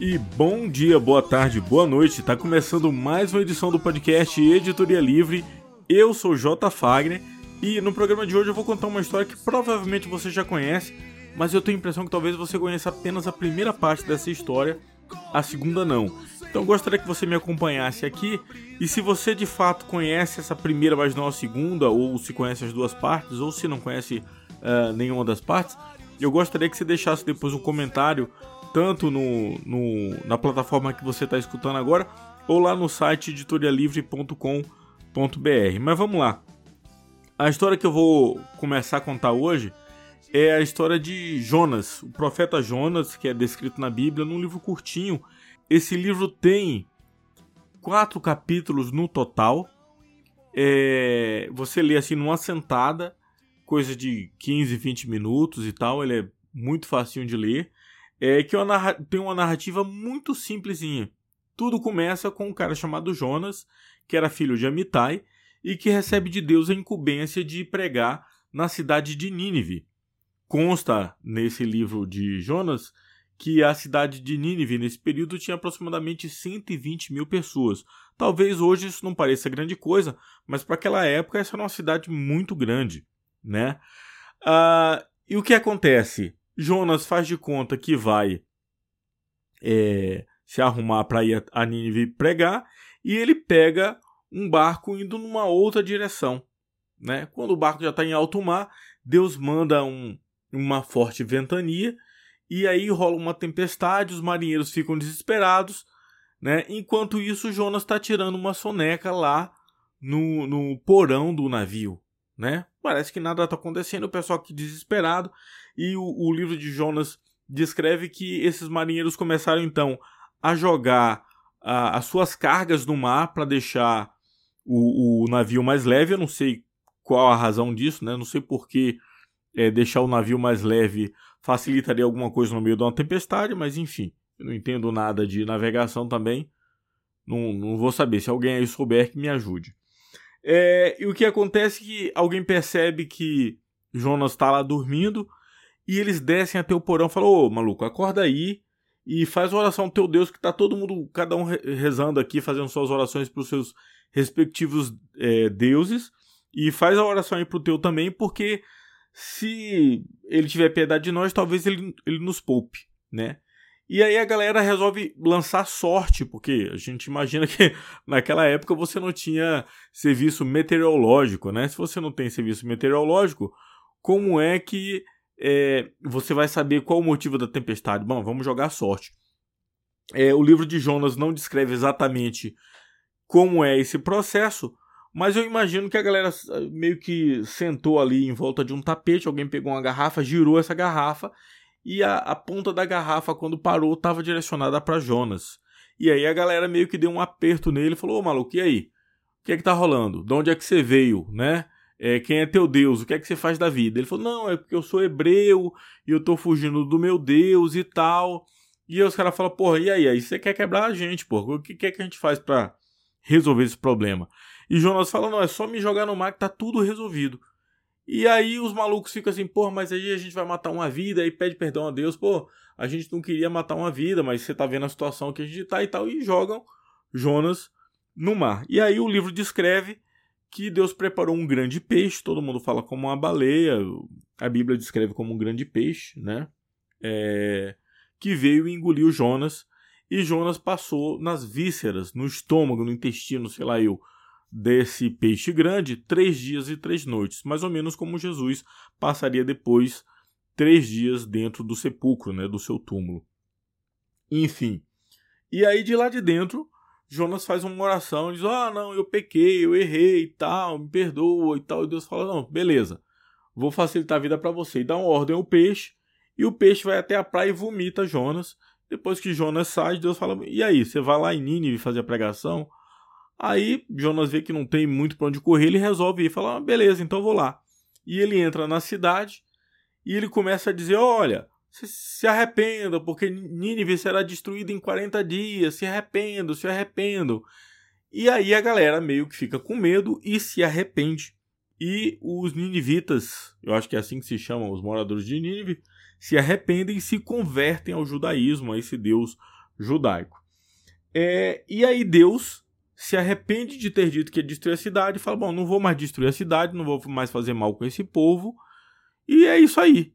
E bom dia, boa tarde, boa noite. Tá começando mais uma edição do podcast Editoria Livre. Eu sou J Fagner e no programa de hoje eu vou contar uma história que provavelmente você já conhece, mas eu tenho a impressão que talvez você conheça apenas a primeira parte dessa história, a segunda não. Então gostaria que você me acompanhasse aqui e se você de fato conhece essa primeira, mas não a segunda, ou se conhece as duas partes, ou se não conhece uh, nenhuma das partes, eu gostaria que você deixasse depois um comentário tanto no, no na plataforma que você está escutando agora ou lá no site editorialivre.com.br. Mas vamos lá. A história que eu vou começar a contar hoje é a história de Jonas, o profeta Jonas, que é descrito na Bíblia num livro curtinho. Esse livro tem quatro capítulos no total. É, você lê assim numa sentada, coisa de 15, 20 minutos e tal. Ele é muito facinho de ler é que uma tem uma narrativa muito simplesinha. Tudo começa com um cara chamado Jonas, que era filho de Amitai, e que recebe de Deus a incumbência de pregar na cidade de Nínive. Consta nesse livro de Jonas que a cidade de Nínive nesse período tinha aproximadamente 120 mil pessoas. Talvez hoje isso não pareça grande coisa, mas para aquela época essa era uma cidade muito grande, né? Ah, e o que acontece? Jonas faz de conta que vai é, se arrumar para ir a Nínive pregar e ele pega um barco indo numa outra direção. Né? Quando o barco já está em alto mar, Deus manda um, uma forte ventania e aí rola uma tempestade, os marinheiros ficam desesperados. Né? Enquanto isso, Jonas está tirando uma soneca lá no, no porão do navio. Né? Parece que nada está acontecendo, o pessoal aqui desesperado. E o, o livro de Jonas descreve que esses marinheiros começaram então a jogar a, as suas cargas no mar para deixar o, o, navio mais leve. Eu não sei qual a razão disso, né? Não sei por que é, deixar o navio mais leve facilitaria alguma coisa no meio de uma tempestade, mas enfim, eu não entendo nada de navegação também. Não, não vou saber. Se alguém aí souber, que me ajude. É, e o que acontece é que alguém percebe que Jonas está lá dormindo e eles descem até o porão e falam: Ô maluco, acorda aí e faz oração ao teu Deus, que tá todo mundo, cada um rezando aqui, fazendo suas orações para os seus respectivos é, deuses. E faz a oração aí pro teu também, porque se ele tiver piedade de nós, talvez ele, ele nos poupe, né? E aí a galera resolve lançar sorte, porque a gente imagina que naquela época você não tinha serviço meteorológico, né? Se você não tem serviço meteorológico, como é que é, você vai saber qual o motivo da tempestade. Bom, vamos jogar sorte. É, o livro de Jonas não descreve exatamente como é esse processo, mas eu imagino que a galera ah, meio que sentou ali em volta de um tapete, alguém pegou uma garrafa, girou essa garrafa e a, a ponta da garrafa, quando parou, estava direcionada para Jonas. E aí a galera meio que deu um aperto nele e falou: Ô maluco, e aí? O que é que tá rolando? De onde é que você veio, né? É, quem é teu Deus, o que é que você faz da vida? Ele falou, não, é porque eu sou hebreu e eu tô fugindo do meu Deus e tal. E aí os caras falam, porra, e aí? Aí você quer quebrar a gente, porra, o que, é que a gente faz para resolver esse problema? E Jonas fala, não, é só me jogar no mar que tá tudo resolvido. E aí os malucos ficam assim, porra, mas aí a gente vai matar uma vida, aí pede perdão a Deus, pô, a gente não queria matar uma vida, mas você tá vendo a situação que a gente tá e tal, e jogam Jonas no mar. E aí o livro descreve que Deus preparou um grande peixe, todo mundo fala como uma baleia, a Bíblia descreve como um grande peixe, né? É, que veio e engoliu Jonas, e Jonas passou nas vísceras, no estômago, no intestino, sei lá eu, desse peixe grande, três dias e três noites, mais ou menos como Jesus passaria depois três dias dentro do sepulcro, né, do seu túmulo. Enfim, e aí de lá de dentro Jonas faz uma oração, diz: Ah, não, eu pequei, eu errei e tal, me perdoa e tal. E Deus fala: Não, beleza, vou facilitar a vida para você. E dá uma ordem ao peixe, e o peixe vai até a praia e vomita Jonas. Depois que Jonas sai, Deus fala: E aí, você vai lá em Nínive fazer a pregação? Aí Jonas vê que não tem muito para onde correr, ele resolve ir e fala: ah, Beleza, então vou lá. E ele entra na cidade e ele começa a dizer: Olha se arrependa, porque Nínive será destruída em 40 dias. Se arrependam, se arrependam. E aí a galera meio que fica com medo e se arrepende. E os ninivitas, eu acho que é assim que se chamam os moradores de Nínive, se arrependem e se convertem ao judaísmo, a esse Deus judaico. É, e aí Deus se arrepende de ter dito que ia destruir a cidade e fala: Bom, não vou mais destruir a cidade, não vou mais fazer mal com esse povo. E é isso aí.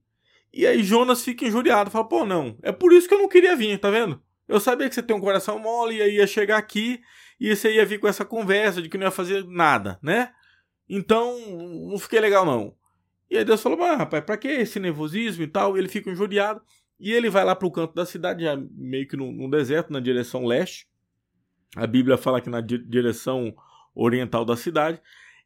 E aí Jonas fica injuriado, fala: Pô, não, é por isso que eu não queria vir, tá vendo? Eu sabia que você tem um coração mole e aí ia chegar aqui e você ia vir com essa conversa de que não ia fazer nada, né? Então, não fiquei legal não. E aí Deus falou: Mas rapaz, pra que esse nervosismo e tal? E ele fica injuriado. E ele vai lá pro canto da cidade, já meio que no, no deserto, na direção leste. A Bíblia fala que na direção oriental da cidade.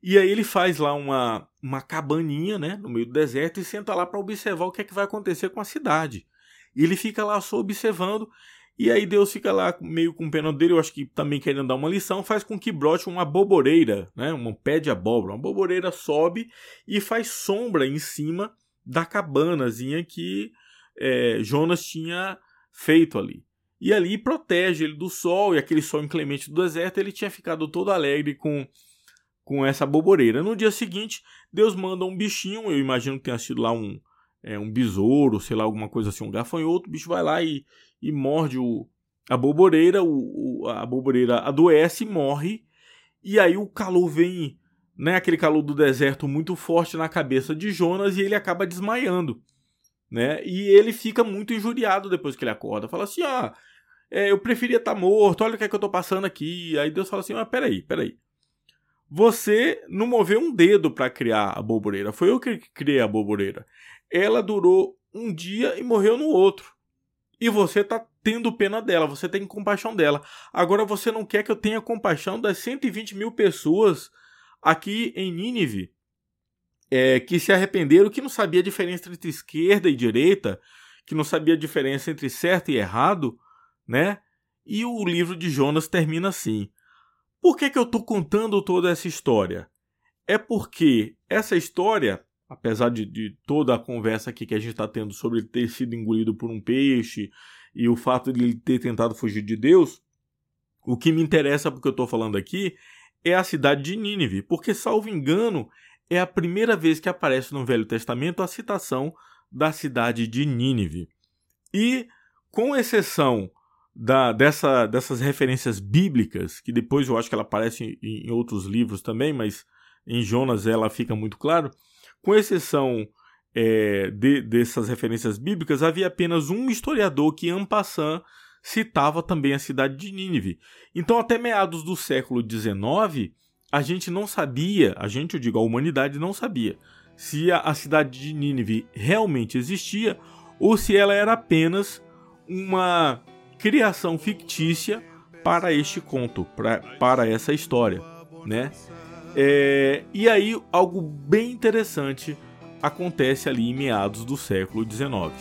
E aí ele faz lá uma, uma cabaninha, né, no meio do deserto e senta lá para observar o que é que vai acontecer com a cidade. E ele fica lá só observando. E aí Deus fica lá meio com pena dele, eu acho que também querendo dar uma lição, faz com que brote uma boboreira, né, um pé de abóbora. Uma boboreira sobe e faz sombra em cima da cabanazinha que é, Jonas tinha feito ali e ali protege ele do sol e aquele sol inclemente do deserto. Ele tinha ficado todo alegre com, com essa boboreira. No dia seguinte, Deus manda um bichinho, eu imagino que tenha sido lá um, é, um besouro, sei lá, alguma coisa assim, um gafanhoto. O bicho vai lá e, e morde o, a boboreira, o, o, a boboreira adoece e morre. E aí o calor vem, né, aquele calor do deserto muito forte na cabeça de Jonas e ele acaba desmaiando. Né? E ele fica muito injuriado depois que ele acorda. Fala assim: ah, é, eu preferia estar tá morto, olha o que é que eu estou passando aqui. Aí Deus fala assim: mas peraí, peraí. Você não moveu um dedo para criar a boboreira. Foi eu que criei a boboreira. Ela durou um dia e morreu no outro. E você está tendo pena dela, você tem compaixão dela. Agora você não quer que eu tenha compaixão das 120 mil pessoas aqui em Nínive é, que se arrependeram, que não sabia a diferença entre esquerda e direita, que não sabia a diferença entre certo e errado, né? E o livro de Jonas termina assim. Por que, que eu estou contando toda essa história? É porque essa história, apesar de, de toda a conversa aqui que a gente está tendo sobre ele ter sido engolido por um peixe e o fato de ele ter tentado fugir de Deus, o que me interessa porque eu estou falando aqui é a cidade de Nínive, porque, salvo engano, é a primeira vez que aparece no Velho Testamento a citação da cidade de Nínive. E, com exceção da, dessa, dessas referências bíblicas, que depois eu acho que ela aparece em, em outros livros também, mas em Jonas ela fica muito claro, com exceção é, de, dessas referências bíblicas, havia apenas um historiador que, en passant, citava também a cidade de Nínive. Então, até meados do século XIX, a gente não sabia, a gente, eu digo, a humanidade não sabia, se a, a cidade de Nínive realmente existia ou se ela era apenas uma criação fictícia para este conto, pra, para essa história, né? É, e aí algo bem interessante acontece ali em meados do século XIX.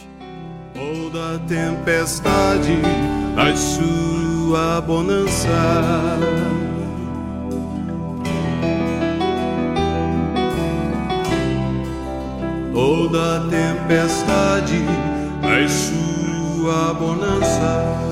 Toda tempestade traz sua bonança. Toda tempestade traz sua bonança